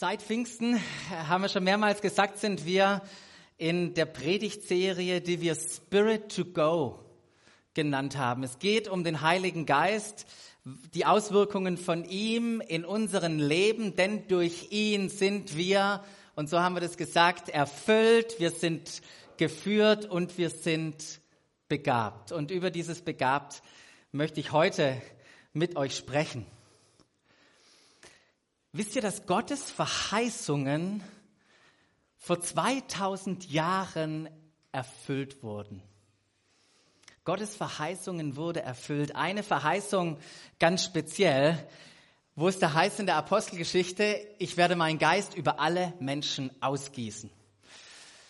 Seit Pfingsten, haben wir schon mehrmals gesagt, sind wir in der Predigtserie, die wir Spirit to Go genannt haben. Es geht um den Heiligen Geist, die Auswirkungen von ihm in unserem Leben, denn durch ihn sind wir, und so haben wir das gesagt, erfüllt, wir sind geführt und wir sind begabt. Und über dieses Begabt möchte ich heute mit euch sprechen. Wisst ihr, dass Gottes Verheißungen vor 2000 Jahren erfüllt wurden? Gottes Verheißungen wurde erfüllt. Eine Verheißung ganz speziell, wo es da heißt in der Apostelgeschichte, ich werde meinen Geist über alle Menschen ausgießen.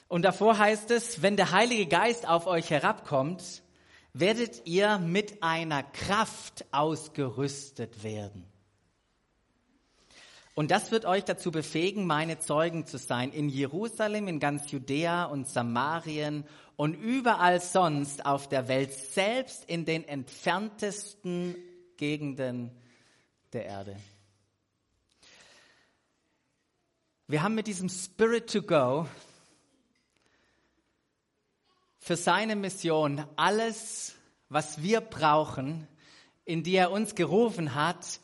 Und davor heißt es, wenn der Heilige Geist auf euch herabkommt, werdet ihr mit einer Kraft ausgerüstet werden. Und das wird euch dazu befähigen, meine Zeugen zu sein in Jerusalem, in ganz Judäa und Samarien und überall sonst auf der Welt, selbst in den entferntesten Gegenden der Erde. Wir haben mit diesem Spirit to Go für seine Mission alles, was wir brauchen, in die er uns gerufen hat,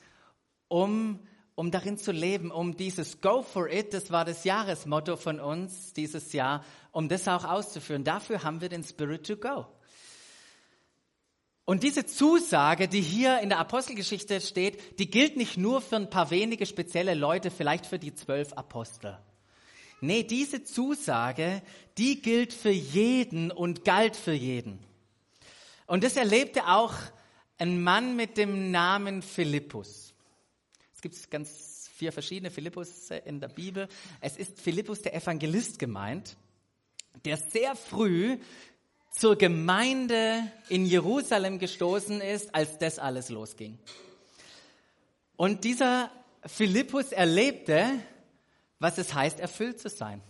um um darin zu leben, um dieses Go for it, das war das Jahresmotto von uns dieses Jahr, um das auch auszuführen. Dafür haben wir den Spirit to Go. Und diese Zusage, die hier in der Apostelgeschichte steht, die gilt nicht nur für ein paar wenige spezielle Leute, vielleicht für die zwölf Apostel. Nee, diese Zusage, die gilt für jeden und galt für jeden. Und das erlebte auch ein Mann mit dem Namen Philippus gibt ganz vier verschiedene Philippus in der Bibel. Es ist Philippus der Evangelist gemeint, der sehr früh zur Gemeinde in Jerusalem gestoßen ist, als das alles losging. Und dieser Philippus erlebte, was es heißt, erfüllt zu sein.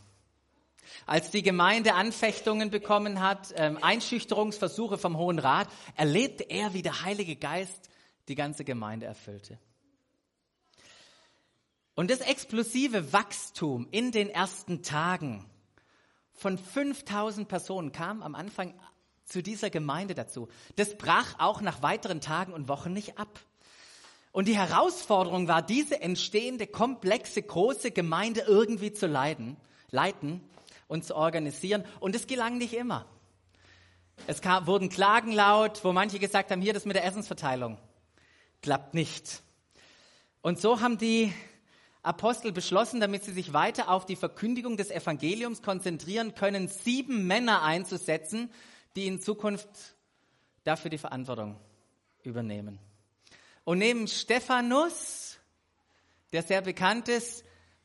Als die Gemeinde Anfechtungen bekommen hat, ähm, Einschüchterungsversuche vom Hohen Rat, erlebte er, wie der Heilige Geist die ganze Gemeinde erfüllte. Und das explosive Wachstum in den ersten Tagen von 5000 Personen kam am Anfang zu dieser Gemeinde dazu. Das brach auch nach weiteren Tagen und Wochen nicht ab. Und die Herausforderung war, diese entstehende, komplexe, große Gemeinde irgendwie zu leiten, leiten und zu organisieren. Und es gelang nicht immer. Es kam, wurden Klagen laut, wo manche gesagt haben, hier das mit der Essensverteilung klappt nicht. Und so haben die Apostel beschlossen, damit sie sich weiter auf die Verkündigung des Evangeliums konzentrieren können, sieben Männer einzusetzen, die in Zukunft dafür die Verantwortung übernehmen. Und neben Stephanus, der sehr bekannt ist,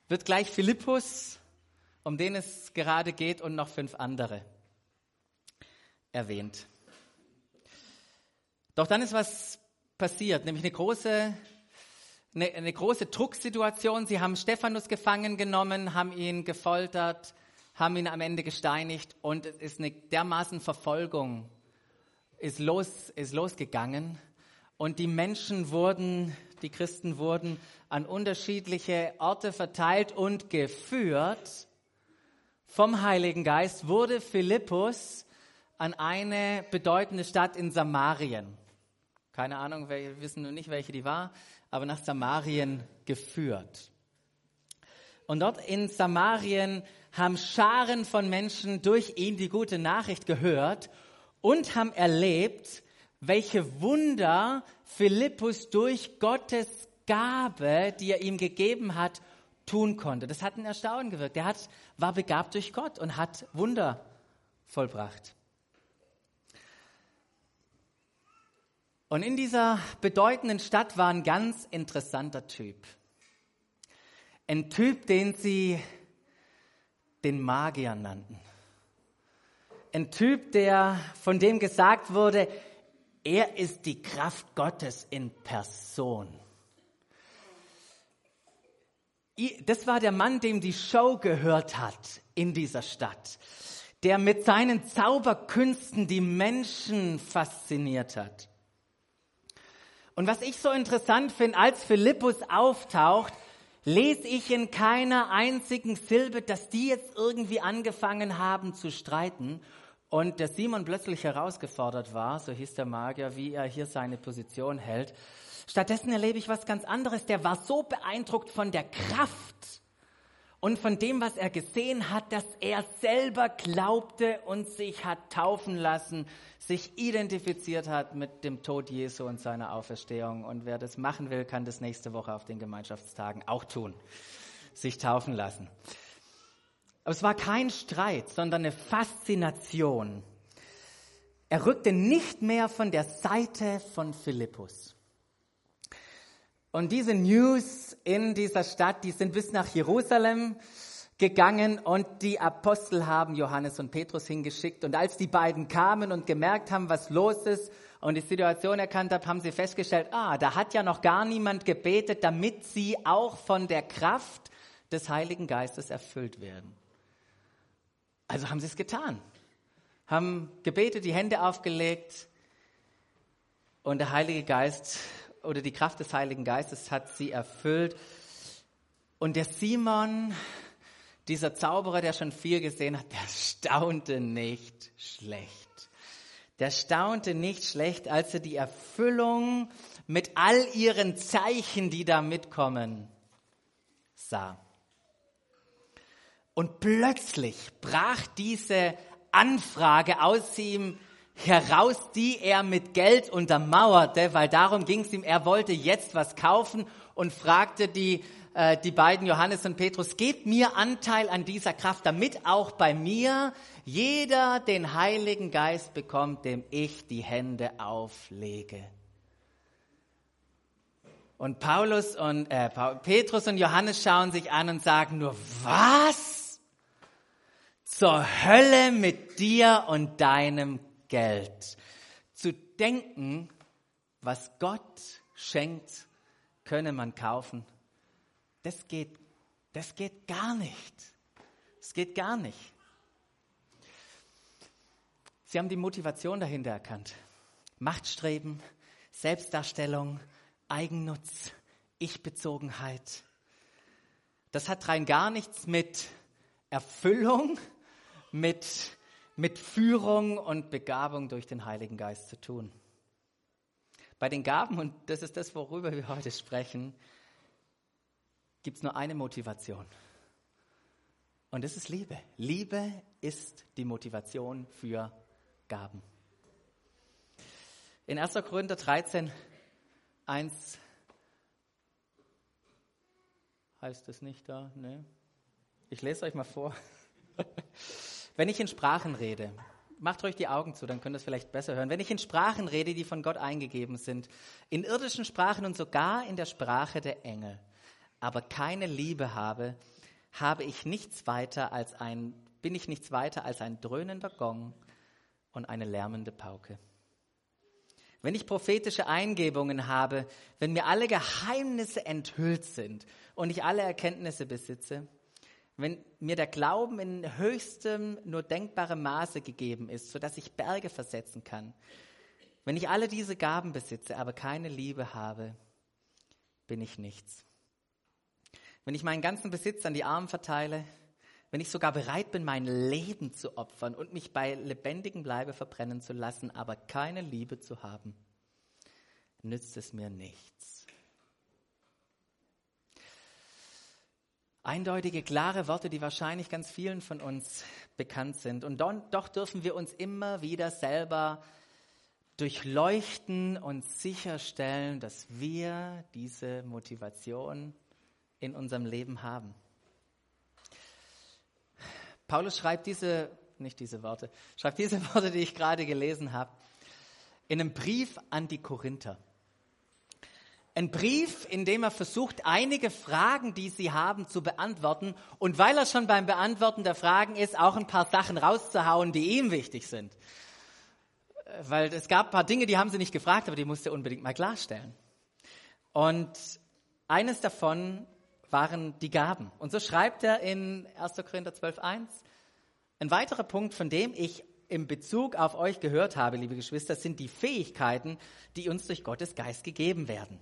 wird gleich Philippus, um den es gerade geht, und noch fünf andere erwähnt. Doch dann ist was passiert, nämlich eine große eine, eine große Drucksituation. Sie haben Stephanus gefangen genommen, haben ihn gefoltert, haben ihn am Ende gesteinigt und es ist eine dermaßen Verfolgung ist los, ist losgegangen und die Menschen wurden, die Christen wurden an unterschiedliche Orte verteilt und geführt. Vom Heiligen Geist wurde Philippus an eine bedeutende Stadt in Samarien. Keine Ahnung, wir wissen nur nicht, welche die war aber nach Samarien geführt. Und dort in Samarien haben Scharen von Menschen durch ihn die gute Nachricht gehört und haben erlebt, welche Wunder Philippus durch Gottes Gabe, die er ihm gegeben hat, tun konnte. Das hat ein Erstaunen gewirkt. Er hat, war begabt durch Gott und hat Wunder vollbracht. Und in dieser bedeutenden Stadt war ein ganz interessanter Typ. Ein Typ, den sie den Magier nannten. Ein Typ, der, von dem gesagt wurde, er ist die Kraft Gottes in Person. Das war der Mann, dem die Show gehört hat in dieser Stadt, der mit seinen Zauberkünsten die Menschen fasziniert hat. Und was ich so interessant finde, als Philippus auftaucht, lese ich in keiner einzigen Silbe, dass die jetzt irgendwie angefangen haben zu streiten und der Simon plötzlich herausgefordert war, so hieß der Magier, wie er hier seine Position hält. Stattdessen erlebe ich was ganz anderes. Der war so beeindruckt von der Kraft und von dem, was er gesehen hat, dass er selber glaubte und sich hat taufen lassen, sich identifiziert hat mit dem Tod Jesu und seiner Auferstehung. Und wer das machen will, kann das nächste Woche auf den Gemeinschaftstagen auch tun, sich taufen lassen. Aber es war kein Streit, sondern eine Faszination. Er rückte nicht mehr von der Seite von Philippus. Und diese News in dieser Stadt, die sind bis nach Jerusalem gegangen und die Apostel haben Johannes und Petrus hingeschickt. Und als die beiden kamen und gemerkt haben, was los ist und die Situation erkannt haben, haben sie festgestellt, ah, da hat ja noch gar niemand gebetet, damit sie auch von der Kraft des Heiligen Geistes erfüllt werden. Also haben sie es getan, haben gebetet, die Hände aufgelegt und der Heilige Geist oder die Kraft des Heiligen Geistes hat sie erfüllt. Und der Simon, dieser Zauberer, der schon viel gesehen hat, der staunte nicht schlecht. Der staunte nicht schlecht, als er die Erfüllung mit all ihren Zeichen, die da mitkommen, sah. Und plötzlich brach diese Anfrage aus ihm heraus, die er mit Geld untermauerte, weil darum ging es ihm, er wollte jetzt was kaufen und fragte die, äh, die beiden Johannes und Petrus, gebt mir Anteil an dieser Kraft, damit auch bei mir jeder den Heiligen Geist bekommt, dem ich die Hände auflege. Und Paulus und äh, Petrus und Johannes schauen sich an und sagen nur, was? Zur Hölle mit dir und deinem Geld. Zu denken, was Gott schenkt, könne man kaufen, das geht, das geht gar nicht. Das geht gar nicht. Sie haben die Motivation dahinter erkannt. Machtstreben, Selbstdarstellung, Eigennutz, Ich-Bezogenheit. Das hat rein gar nichts mit Erfüllung, mit mit Führung und Begabung durch den Heiligen Geist zu tun. Bei den Gaben, und das ist das, worüber wir heute sprechen, gibt es nur eine Motivation. Und das ist Liebe. Liebe ist die Motivation für Gaben. In 1. Korinther 13, 1 heißt es nicht da, ne? Ich lese euch mal vor. Wenn ich in Sprachen rede, macht euch die Augen zu, dann könnt ihr es vielleicht besser hören. Wenn ich in Sprachen rede, die von Gott eingegeben sind, in irdischen Sprachen und sogar in der Sprache der Engel, aber keine Liebe habe, habe ich nichts weiter als ein, bin ich nichts weiter als ein dröhnender Gong und eine lärmende Pauke. Wenn ich prophetische Eingebungen habe, wenn mir alle Geheimnisse enthüllt sind und ich alle Erkenntnisse besitze, wenn mir der Glauben in höchstem nur denkbarem Maße gegeben ist, sodass ich Berge versetzen kann, wenn ich alle diese Gaben besitze, aber keine Liebe habe, bin ich nichts. Wenn ich meinen ganzen Besitz an die Armen verteile, wenn ich sogar bereit bin, mein Leben zu opfern und mich bei lebendigem Bleibe verbrennen zu lassen, aber keine Liebe zu haben, nützt es mir nichts. Eindeutige, klare Worte, die wahrscheinlich ganz vielen von uns bekannt sind. Und doch dürfen wir uns immer wieder selber durchleuchten und sicherstellen, dass wir diese Motivation in unserem Leben haben. Paulus schreibt diese, nicht diese Worte, schreibt diese Worte, die ich gerade gelesen habe, in einem Brief an die Korinther. Ein Brief, in dem er versucht, einige Fragen, die sie haben, zu beantworten. Und weil er schon beim Beantworten der Fragen ist, auch ein paar Sachen rauszuhauen, die ihm wichtig sind. Weil es gab ein paar Dinge, die haben sie nicht gefragt, aber die musste er unbedingt mal klarstellen. Und eines davon waren die Gaben. Und so schreibt er in 1. Korinther 12.1, ein weiterer Punkt, von dem ich im Bezug auf euch gehört habe, liebe Geschwister, sind die Fähigkeiten, die uns durch Gottes Geist gegeben werden.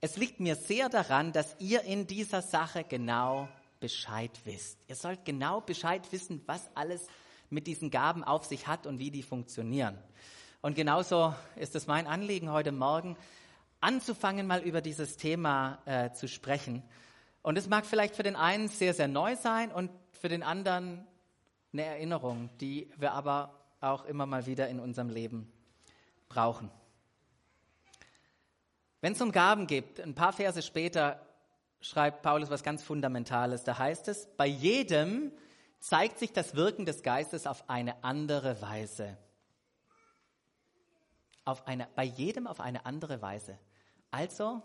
Es liegt mir sehr daran, dass ihr in dieser Sache genau Bescheid wisst. Ihr sollt genau Bescheid wissen, was alles mit diesen Gaben auf sich hat und wie die funktionieren. Und genauso ist es mein Anliegen heute Morgen, anzufangen, mal über dieses Thema äh, zu sprechen. Und es mag vielleicht für den einen sehr, sehr neu sein und für den anderen eine Erinnerung, die wir aber auch immer mal wieder in unserem Leben brauchen. Wenn es um Gaben geht, ein paar Verse später schreibt Paulus was ganz Fundamentales. Da heißt es, bei jedem zeigt sich das Wirken des Geistes auf eine andere Weise. Auf eine, bei jedem auf eine andere Weise. Also,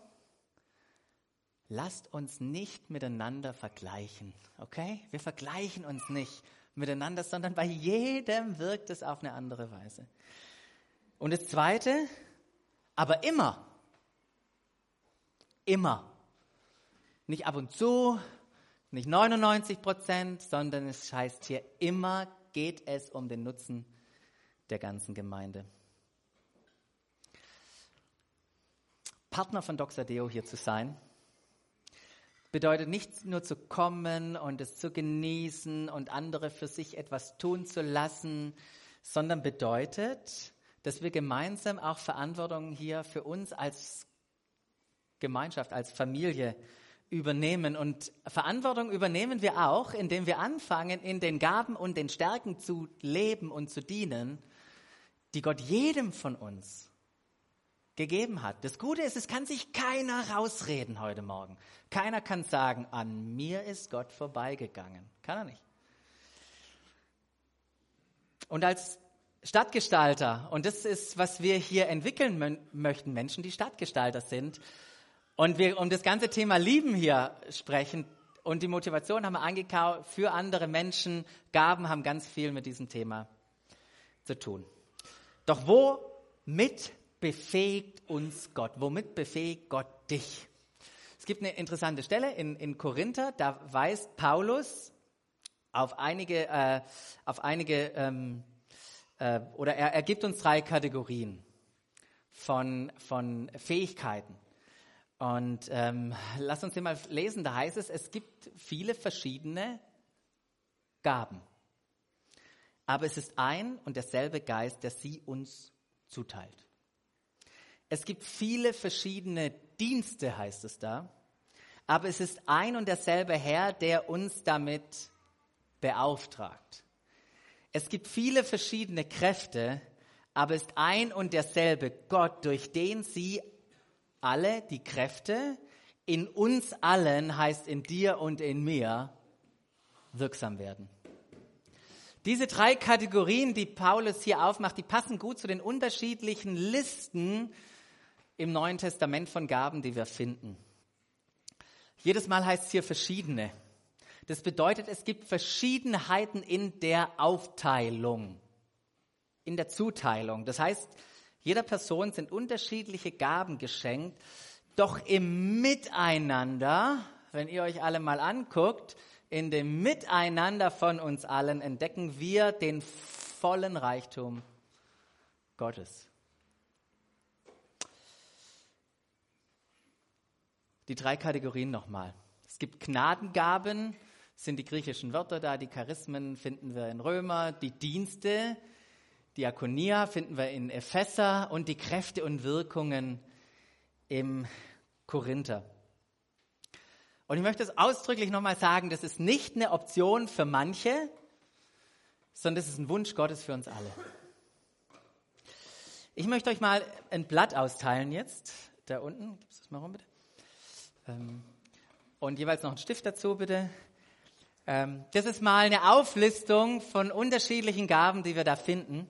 lasst uns nicht miteinander vergleichen, okay? Wir vergleichen uns nicht miteinander, sondern bei jedem wirkt es auf eine andere Weise. Und das Zweite, aber immer, immer, nicht ab und zu, nicht 99 Prozent, sondern es heißt hier immer geht es um den Nutzen der ganzen Gemeinde. Partner von Dr. Deo hier zu sein, bedeutet nicht nur zu kommen und es zu genießen und andere für sich etwas tun zu lassen, sondern bedeutet, dass wir gemeinsam auch Verantwortung hier für uns als Gemeinschaft, als Familie übernehmen. Und Verantwortung übernehmen wir auch, indem wir anfangen, in den Gaben und den Stärken zu leben und zu dienen, die Gott jedem von uns gegeben hat. Das Gute ist, es kann sich keiner rausreden heute Morgen. Keiner kann sagen, an mir ist Gott vorbeigegangen. Kann er nicht. Und als Stadtgestalter, und das ist, was wir hier entwickeln möchten, Menschen, die Stadtgestalter sind, und wir um das ganze Thema Lieben hier sprechen, und die Motivation haben wir angekauft für andere Menschen. Gaben haben ganz viel mit diesem Thema zu tun. Doch womit befähigt uns Gott? Womit befähigt Gott dich? Es gibt eine interessante Stelle in, in Korinther, da weist Paulus auf einige, äh, auf einige ähm, äh, oder er, er gibt uns drei Kategorien von, von Fähigkeiten. Und ähm, lass uns den mal lesen, da heißt es, es gibt viele verschiedene Gaben. Aber es ist ein und derselbe Geist, der sie uns zuteilt. Es gibt viele verschiedene Dienste, heißt es da. Aber es ist ein und derselbe Herr, der uns damit beauftragt. Es gibt viele verschiedene Kräfte, aber es ist ein und derselbe Gott, durch den sie alle, die Kräfte, in uns allen, heißt in dir und in mir, wirksam werden. Diese drei Kategorien, die Paulus hier aufmacht, die passen gut zu den unterschiedlichen Listen im Neuen Testament von Gaben, die wir finden. Jedes Mal heißt es hier verschiedene. Das bedeutet, es gibt Verschiedenheiten in der Aufteilung, in der Zuteilung. Das heißt, jeder Person sind unterschiedliche Gaben geschenkt, doch im Miteinander, wenn ihr euch alle mal anguckt, in dem Miteinander von uns allen entdecken wir den vollen Reichtum Gottes. die drei Kategorien nochmal. Es gibt Gnadengaben, sind die griechischen Wörter da, die Charismen finden wir in Römer, die Dienste, Diakonia finden wir in Epheser und die Kräfte und Wirkungen im Korinther. Und ich möchte es ausdrücklich nochmal sagen, das ist nicht eine Option für manche, sondern das ist ein Wunsch Gottes für uns alle. Ich möchte euch mal ein Blatt austeilen jetzt. Da unten, gibst das mal rum bitte? Ähm, und jeweils noch einen Stift dazu, bitte. Ähm, das ist mal eine Auflistung von unterschiedlichen Gaben, die wir da finden.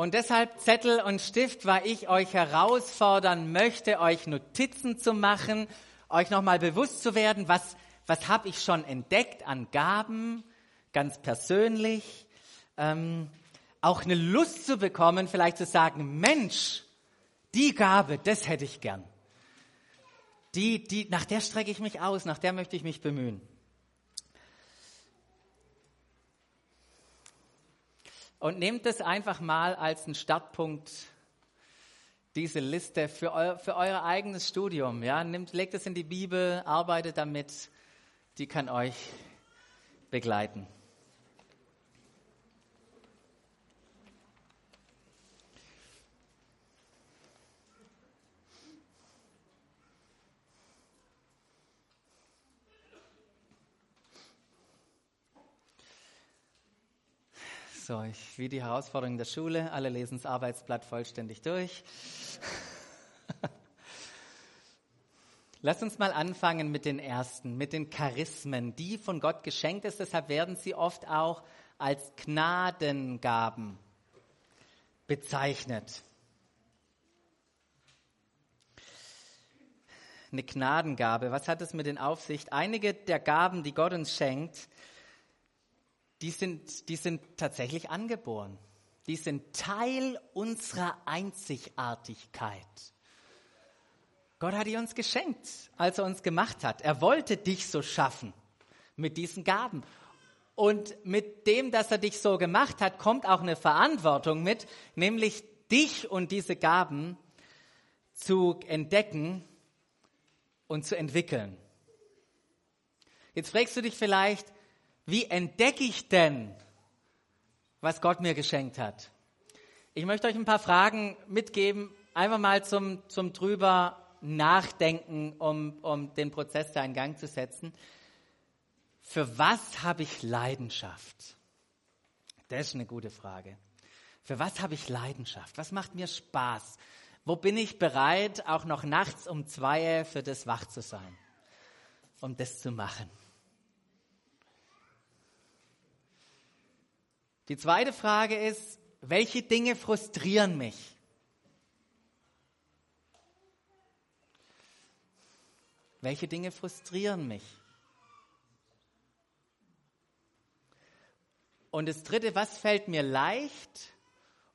Und deshalb Zettel und Stift, weil ich euch herausfordern möchte, euch Notizen zu machen, euch nochmal bewusst zu werden, was, was habe ich schon entdeckt an Gaben, ganz persönlich. Ähm, auch eine Lust zu bekommen, vielleicht zu sagen, Mensch, die Gabe, das hätte ich gern. Die, die, nach der strecke ich mich aus, nach der möchte ich mich bemühen. Und nehmt es einfach mal als einen Startpunkt diese Liste für, eu, für euer eigenes Studium. Ja? Nimmt, legt es in die Bibel, arbeitet damit. Die kann euch begleiten. So, ich, wie die Herausforderung der Schule, alle lesen das Arbeitsblatt vollständig durch. Lass uns mal anfangen mit den ersten, mit den Charismen, die von Gott geschenkt ist. Deshalb werden sie oft auch als Gnadengaben bezeichnet. Eine Gnadengabe, was hat es mit den Aufsicht? Einige der Gaben, die Gott uns schenkt, die sind, die sind tatsächlich angeboren. Die sind Teil unserer Einzigartigkeit. Gott hat die uns geschenkt, als er uns gemacht hat. Er wollte dich so schaffen mit diesen Gaben. Und mit dem, dass er dich so gemacht hat, kommt auch eine Verantwortung mit, nämlich dich und diese Gaben zu entdecken und zu entwickeln. Jetzt fragst du dich vielleicht, wie entdecke ich denn, was Gott mir geschenkt hat? Ich möchte euch ein paar Fragen mitgeben, einfach mal zum, zum drüber nachdenken, um, um den Prozess da in Gang zu setzen. Für was habe ich Leidenschaft? Das ist eine gute Frage. Für was habe ich Leidenschaft? Was macht mir Spaß? Wo bin ich bereit, auch noch nachts um zwei für das wach zu sein, um das zu machen? Die zweite Frage ist, welche Dinge frustrieren mich? Welche Dinge frustrieren mich? Und das dritte, was fällt mir leicht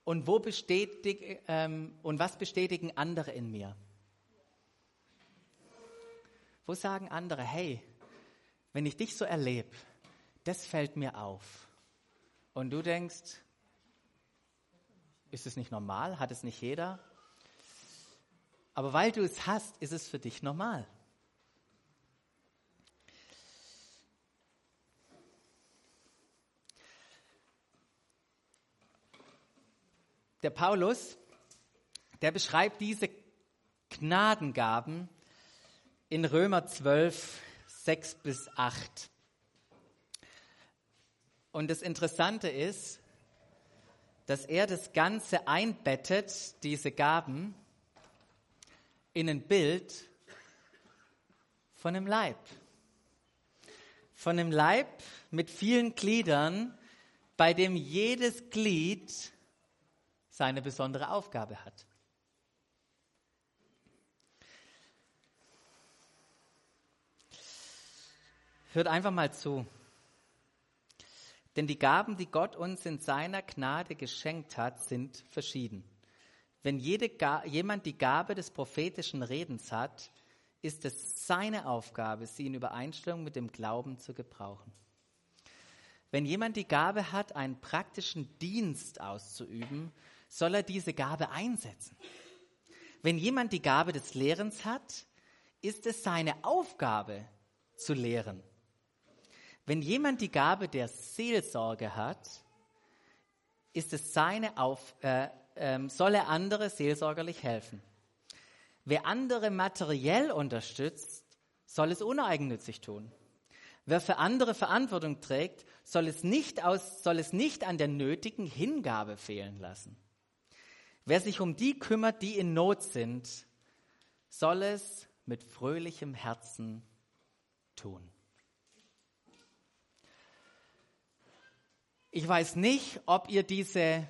und wo bestätig, ähm, und was bestätigen andere in mir? Wo sagen andere, hey, wenn ich dich so erlebe, das fällt mir auf. Und du denkst, ist es nicht normal? Hat es nicht jeder? Aber weil du es hast, ist es für dich normal. Der Paulus, der beschreibt diese Gnadengaben in Römer 12, 6 bis 8. Und das Interessante ist, dass er das Ganze einbettet, diese Gaben, in ein Bild von einem Leib. Von einem Leib mit vielen Gliedern, bei dem jedes Glied seine besondere Aufgabe hat. Hört einfach mal zu. Denn die Gaben, die Gott uns in seiner Gnade geschenkt hat, sind verschieden. Wenn jede, jemand die Gabe des prophetischen Redens hat, ist es seine Aufgabe, sie in Übereinstimmung mit dem Glauben zu gebrauchen. Wenn jemand die Gabe hat, einen praktischen Dienst auszuüben, soll er diese Gabe einsetzen. Wenn jemand die Gabe des Lehrens hat, ist es seine Aufgabe zu lehren. Wenn jemand die Gabe der Seelsorge hat, ist es seine Auf, äh, äh, soll er andere seelsorgerlich helfen. Wer andere materiell unterstützt, soll es uneigennützig tun. Wer für andere Verantwortung trägt, soll es nicht, aus, soll es nicht an der nötigen Hingabe fehlen lassen. Wer sich um die kümmert, die in Not sind, soll es mit fröhlichem Herzen tun. Ich weiß nicht, ob ihr diese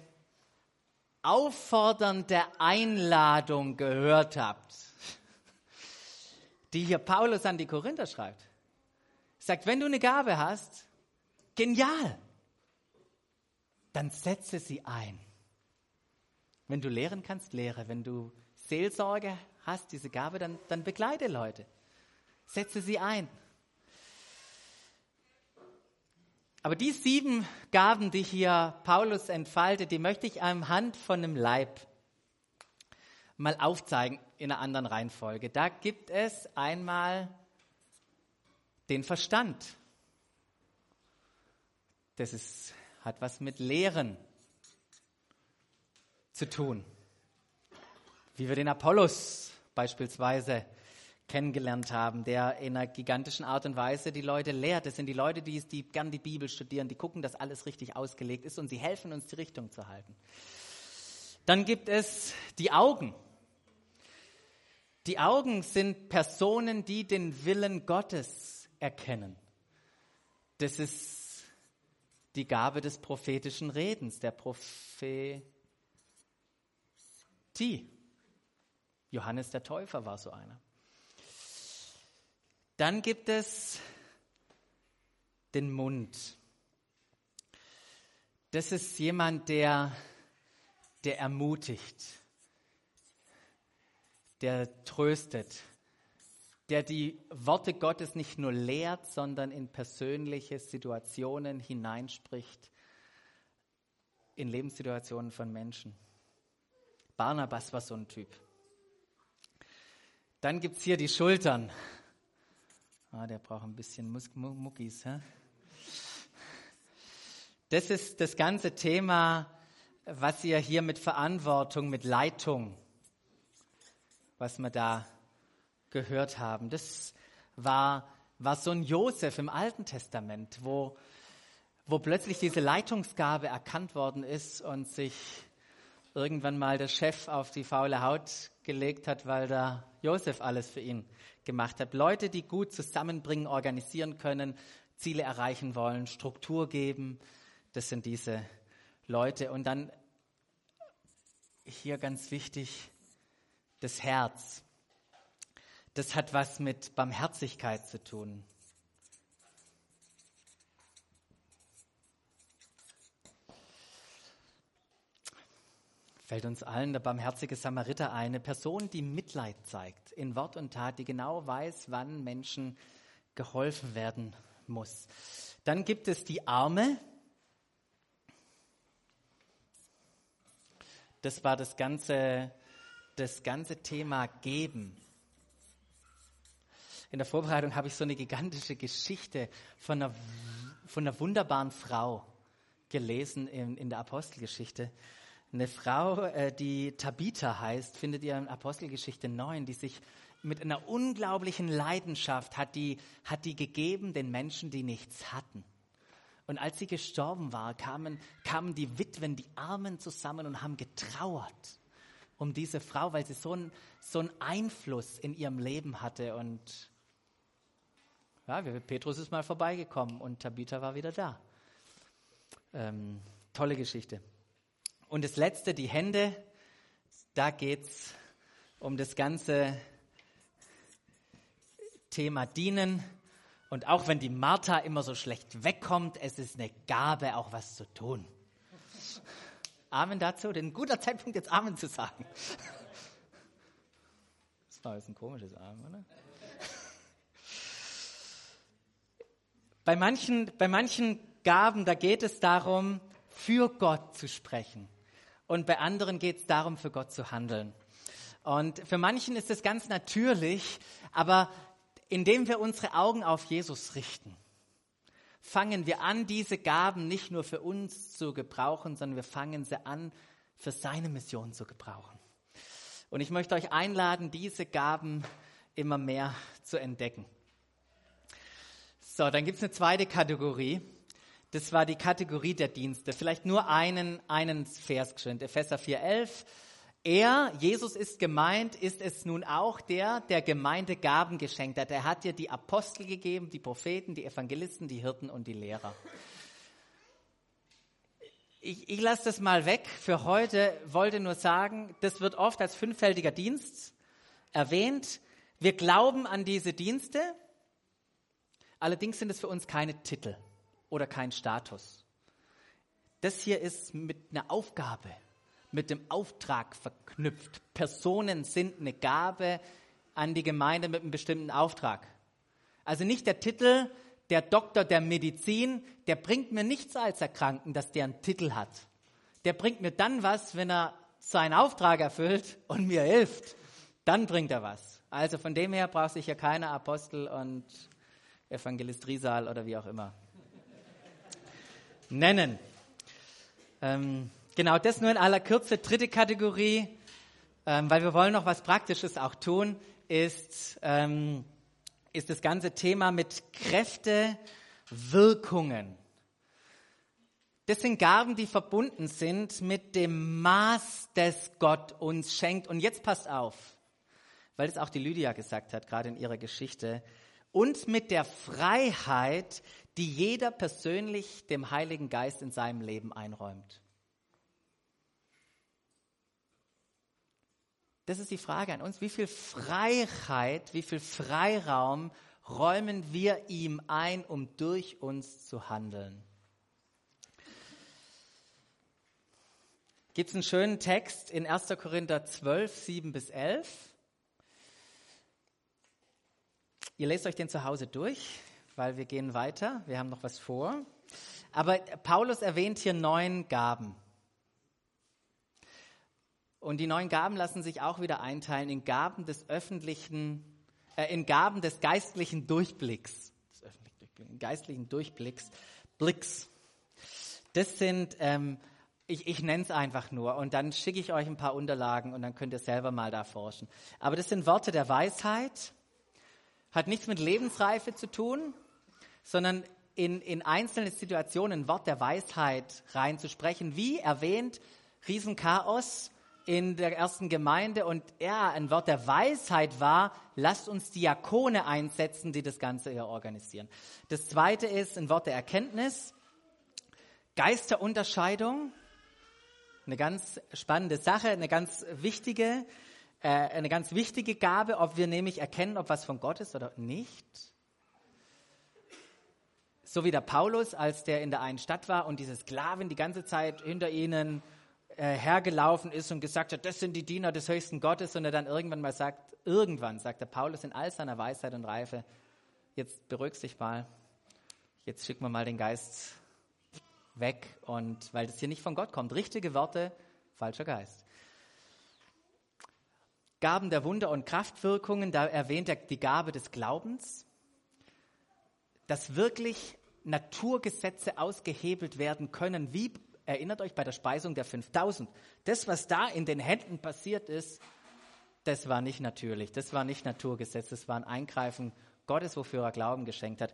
auffordernde Einladung gehört habt, die hier Paulus an die Korinther schreibt. Sagt, wenn du eine Gabe hast, genial, dann setze sie ein. Wenn du lehren kannst, lehre. Wenn du Seelsorge hast, diese Gabe, dann, dann begleite Leute. Setze sie ein. Aber die sieben Gaben, die hier Paulus entfaltet, die möchte ich anhand von einem Leib mal aufzeigen in einer anderen Reihenfolge. Da gibt es einmal den Verstand. Das ist, hat was mit Lehren zu tun. Wie wir den Apollos beispielsweise kennengelernt haben, der in einer gigantischen Art und Weise die Leute lehrt. Das sind die Leute, die, die gern die Bibel studieren, die gucken, dass alles richtig ausgelegt ist und sie helfen uns, die Richtung zu halten. Dann gibt es die Augen. Die Augen sind Personen, die den Willen Gottes erkennen. Das ist die Gabe des prophetischen Redens, der Prophetie. Johannes der Täufer war so einer. Dann gibt es den Mund. Das ist jemand, der, der ermutigt, der tröstet, der die Worte Gottes nicht nur lehrt, sondern in persönliche Situationen hineinspricht, in Lebenssituationen von Menschen. Barnabas war so ein Typ. Dann gibt es hier die Schultern. Ah, der braucht ein bisschen Mus Muckis. Hä? Das ist das ganze Thema, was ihr hier mit Verantwortung, mit Leitung, was wir da gehört haben. Das war, war so ein Josef im Alten Testament, wo, wo plötzlich diese Leitungsgabe erkannt worden ist und sich irgendwann mal der Chef auf die faule Haut gelegt hat, weil da Josef alles für ihn gemacht hat. Leute, die gut zusammenbringen, organisieren können, Ziele erreichen wollen, Struktur geben, das sind diese Leute. Und dann hier ganz wichtig, das Herz. Das hat was mit Barmherzigkeit zu tun. Fällt uns allen der barmherzige Samariter ein, eine Person, die Mitleid zeigt in Wort und Tat, die genau weiß, wann Menschen geholfen werden muss. Dann gibt es die Arme. Das war das ganze, das ganze Thema Geben. In der Vorbereitung habe ich so eine gigantische Geschichte von einer, von einer wunderbaren Frau gelesen in, in der Apostelgeschichte. Eine Frau, äh, die Tabitha heißt, findet ihr in Apostelgeschichte 9, die sich mit einer unglaublichen Leidenschaft hat die, hat die gegeben den Menschen, die nichts hatten. Und als sie gestorben war, kamen, kamen die Witwen, die Armen zusammen und haben getrauert um diese Frau, weil sie so einen so Einfluss in ihrem Leben hatte. Und ja, Petrus ist mal vorbeigekommen und Tabitha war wieder da. Ähm, tolle Geschichte. Und das letzte, die Hände, da geht es um das ganze Thema Dienen. Und auch wenn die Martha immer so schlecht wegkommt, es ist eine Gabe, auch was zu tun. Amen dazu, denn ein guter Zeitpunkt, jetzt Amen zu sagen. Das war jetzt ein komisches Amen, oder? Bei manchen, bei manchen Gaben, da geht es darum, für Gott zu sprechen und bei anderen geht es darum, für Gott zu handeln. Und für manchen ist es ganz natürlich, aber indem wir unsere Augen auf Jesus richten, fangen wir an, diese Gaben nicht nur für uns zu gebrauchen, sondern wir fangen sie an, für seine Mission zu gebrauchen. Und ich möchte euch einladen, diese Gaben immer mehr zu entdecken. So, dann gibt es eine zweite Kategorie. Das war die Kategorie der Dienste. Vielleicht nur einen, einen Vers geschwind. Epheser 4,11. Er, Jesus ist gemeint, ist es nun auch der, der Gemeinde Gaben geschenkt hat. Er hat dir die Apostel gegeben, die Propheten, die Evangelisten, die Hirten und die Lehrer. Ich, ich lasse das mal weg für heute, wollte nur sagen, das wird oft als fünffältiger Dienst erwähnt. Wir glauben an diese Dienste, allerdings sind es für uns keine Titel oder kein Status. Das hier ist mit einer Aufgabe, mit dem Auftrag verknüpft. Personen sind eine Gabe an die Gemeinde mit einem bestimmten Auftrag. Also nicht der Titel, der Doktor der Medizin, der bringt mir nichts als Erkrankten, dass der einen Titel hat. Der bringt mir dann was, wenn er seinen Auftrag erfüllt und mir hilft, dann bringt er was. Also von dem her braucht sich ja keiner Apostel und Evangelist Riesal oder wie auch immer nennen. Ähm, genau, das nur in aller Kürze. Dritte Kategorie, ähm, weil wir wollen noch was Praktisches auch tun, ist, ähm, ist das ganze Thema mit Kräfte, Wirkungen. Das sind Gaben, die verbunden sind mit dem Maß, das Gott uns schenkt. Und jetzt passt auf, weil es auch die Lydia gesagt hat, gerade in ihrer Geschichte, und mit der Freiheit, die jeder persönlich dem Heiligen Geist in seinem Leben einräumt. Das ist die Frage an uns. Wie viel Freiheit, wie viel Freiraum räumen wir ihm ein, um durch uns zu handeln? Gibt es einen schönen Text in 1. Korinther 12, 7 bis 11. Ihr lest euch den zu Hause durch, weil wir gehen weiter. Wir haben noch was vor. Aber Paulus erwähnt hier neun Gaben. Und die neun Gaben lassen sich auch wieder einteilen in Gaben des öffentlichen, äh, in Gaben des geistlichen Durchblicks. Des geistlichen Durchblicks. Blicks. Das sind ähm, ich, ich nenne es einfach nur und dann schicke ich euch ein paar Unterlagen und dann könnt ihr selber mal da forschen. Aber das sind Worte der Weisheit, hat nichts mit Lebensreife zu tun, sondern in, in einzelne Situationen Wort der Weisheit reinzusprechen. Wie erwähnt, Riesenchaos in der ersten Gemeinde und er ein Wort der Weisheit war, lasst uns Diakone einsetzen, die das Ganze hier organisieren. Das zweite ist ein Wort der Erkenntnis, Geisterunterscheidung, eine ganz spannende Sache, eine ganz wichtige, äh, eine ganz wichtige Gabe, ob wir nämlich erkennen, ob was von Gott ist oder nicht. So wie der Paulus, als der in der einen Stadt war und diese Sklavin die ganze Zeit hinter ihnen äh, hergelaufen ist und gesagt hat, das sind die Diener des höchsten Gottes und er dann irgendwann mal sagt, irgendwann sagt der Paulus in all seiner Weisheit und Reife, jetzt beruhigst dich mal, jetzt schicken wir mal den Geist weg und weil das hier nicht von Gott kommt. Richtige Worte, falscher Geist. Gaben der Wunder und Kraftwirkungen, da erwähnt er die Gabe des Glaubens, dass wirklich Naturgesetze ausgehebelt werden können, wie erinnert euch bei der Speisung der 5000. Das, was da in den Händen passiert ist, das war nicht natürlich, das war nicht Naturgesetz, das war ein Eingreifen Gottes, wofür er Glauben geschenkt hat.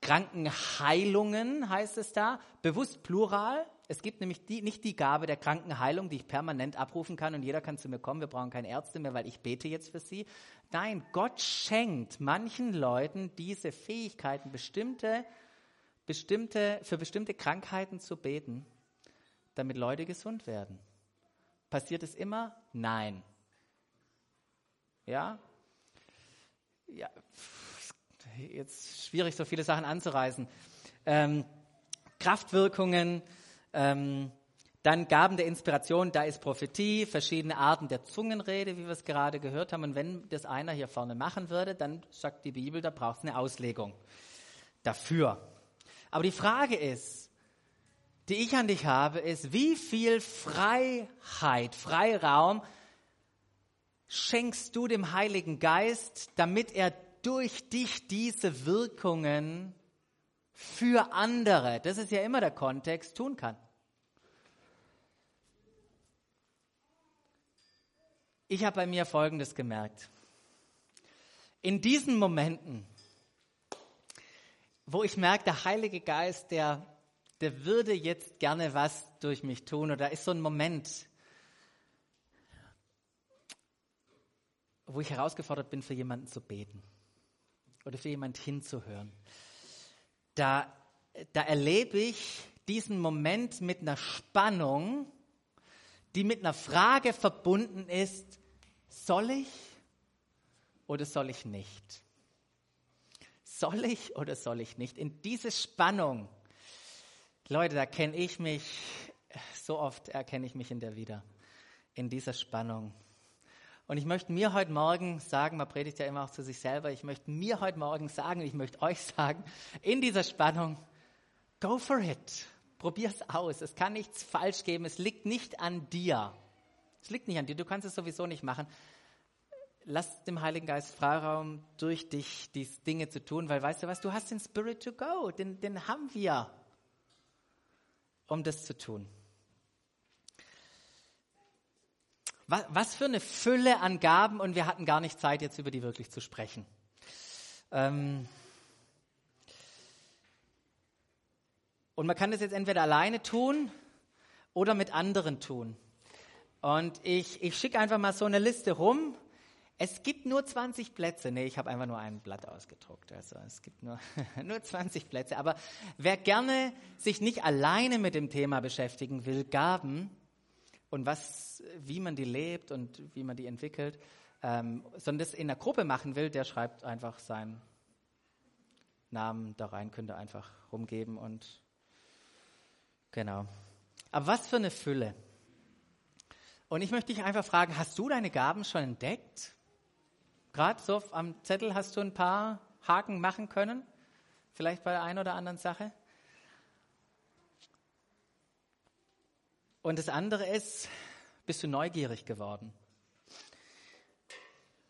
Krankenheilungen heißt es da, bewusst plural. Es gibt nämlich die, nicht die Gabe der Krankenheilung, die ich permanent abrufen kann und jeder kann zu mir kommen, wir brauchen keine Ärzte mehr, weil ich bete jetzt für sie. Nein, Gott schenkt manchen Leuten diese Fähigkeiten, bestimmte, bestimmte, für bestimmte Krankheiten zu beten, damit Leute gesund werden. Passiert es immer? Nein. Ja? Ja, jetzt schwierig, so viele Sachen anzureißen. Ähm, Kraftwirkungen, ähm, dann Gaben der Inspiration, da ist Prophetie, verschiedene Arten der Zungenrede, wie wir es gerade gehört haben. Und wenn das einer hier vorne machen würde, dann sagt die Bibel, da braucht es eine Auslegung dafür. Aber die Frage ist, die ich an dich habe, ist, wie viel Freiheit, Freiraum schenkst du dem Heiligen Geist, damit er durch dich diese Wirkungen für andere, das ist ja immer der Kontext, tun kann. Ich habe bei mir Folgendes gemerkt. In diesen Momenten, wo ich merke, der Heilige Geist, der, der würde jetzt gerne was durch mich tun, oder ist so ein Moment, wo ich herausgefordert bin, für jemanden zu beten oder für jemand hinzuhören. Da, da erlebe ich diesen Moment mit einer Spannung, die mit einer Frage verbunden ist, soll ich oder soll ich nicht? Soll ich oder soll ich nicht? In diese Spannung, Leute, da kenne ich mich, so oft erkenne ich mich in der wieder, in dieser Spannung. Und ich möchte mir heute Morgen sagen, man predigt ja immer auch zu sich selber, ich möchte mir heute Morgen sagen, ich möchte euch sagen, in dieser Spannung, go for it. Probier es aus. Es kann nichts falsch geben. Es liegt nicht an dir. Es liegt nicht an dir, du kannst es sowieso nicht machen. Lass dem Heiligen Geist Freiraum, durch dich diese Dinge zu tun, weil weißt du was, du hast den Spirit to go, den, den haben wir, um das zu tun. Was, was für eine Fülle an Gaben und wir hatten gar nicht Zeit, jetzt über die wirklich zu sprechen. Ähm und man kann das jetzt entweder alleine tun oder mit anderen tun. Und ich, ich schicke einfach mal so eine Liste rum. Es gibt nur 20 Plätze. Nee, ich habe einfach nur ein Blatt ausgedruckt. Also es gibt nur, nur 20 Plätze. Aber wer gerne sich nicht alleine mit dem Thema beschäftigen will, Gaben, und was, wie man die lebt und wie man die entwickelt, ähm, sondern das in der Gruppe machen will, der schreibt einfach seinen Namen da rein, könnte einfach rumgeben und genau. Aber was für eine Fülle. Und ich möchte dich einfach fragen, hast du deine Gaben schon entdeckt? Gerade so am Zettel hast du ein paar Haken machen können? Vielleicht bei der einen oder anderen Sache? Und das andere ist, bist du neugierig geworden?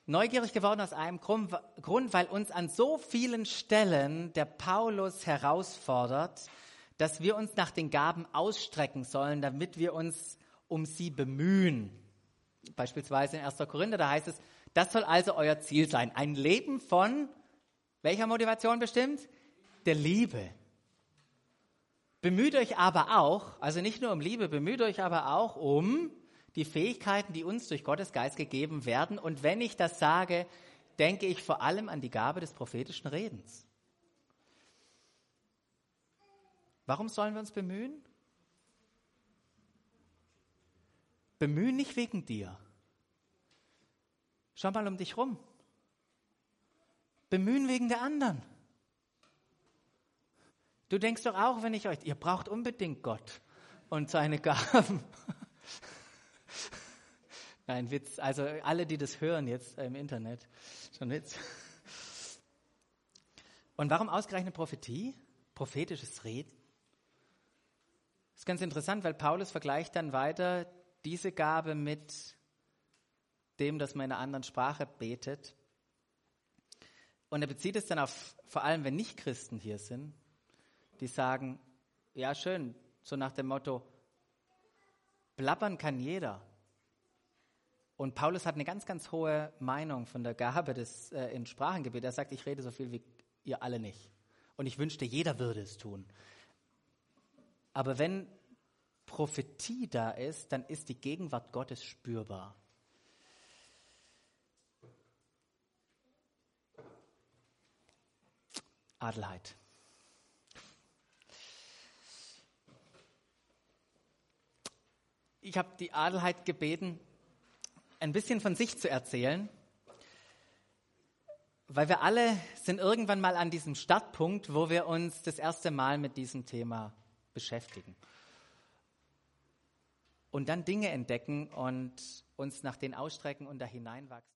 Neugierig geworden aus einem Grund, weil uns an so vielen Stellen der Paulus herausfordert, dass wir uns nach den Gaben ausstrecken sollen, damit wir uns um sie bemühen. Beispielsweise in 1. Korinther, da heißt es, das soll also euer Ziel sein. Ein Leben von welcher Motivation bestimmt? Der Liebe. Bemüht euch aber auch, also nicht nur um Liebe, bemüht euch aber auch um die Fähigkeiten, die uns durch Gottes Geist gegeben werden. Und wenn ich das sage, denke ich vor allem an die Gabe des prophetischen Redens. Warum sollen wir uns bemühen? Bemühen nicht wegen dir. Schau mal um dich rum. Bemühen wegen der anderen. Du denkst doch auch, wenn ich euch, ihr braucht unbedingt Gott und seine Gaben. Nein, Witz. Also alle, die das hören jetzt im Internet, schon Witz. Und warum ausgerechnet Prophetie? Prophetisches Reden? Das ist ganz interessant, weil Paulus vergleicht dann weiter diese Gabe mit dem, dass man in einer anderen Sprache betet. Und er bezieht es dann auf, vor allem wenn Nicht-Christen hier sind, die sagen, ja schön, so nach dem Motto, plappern kann jeder. Und Paulus hat eine ganz, ganz hohe Meinung von der Gabe des äh, in Sprachengebet. Er sagt, ich rede so viel wie ihr alle nicht. Und ich wünschte, jeder würde es tun. Aber wenn Prophetie da ist, dann ist die Gegenwart Gottes spürbar. Adelheid. ich habe die Adelheid gebeten, ein bisschen von sich zu erzählen, weil wir alle sind irgendwann mal an diesem Startpunkt, wo wir uns das erste Mal mit diesem Thema beschäftigen. Und dann Dinge entdecken und uns nach denen ausstrecken und da hineinwachsen.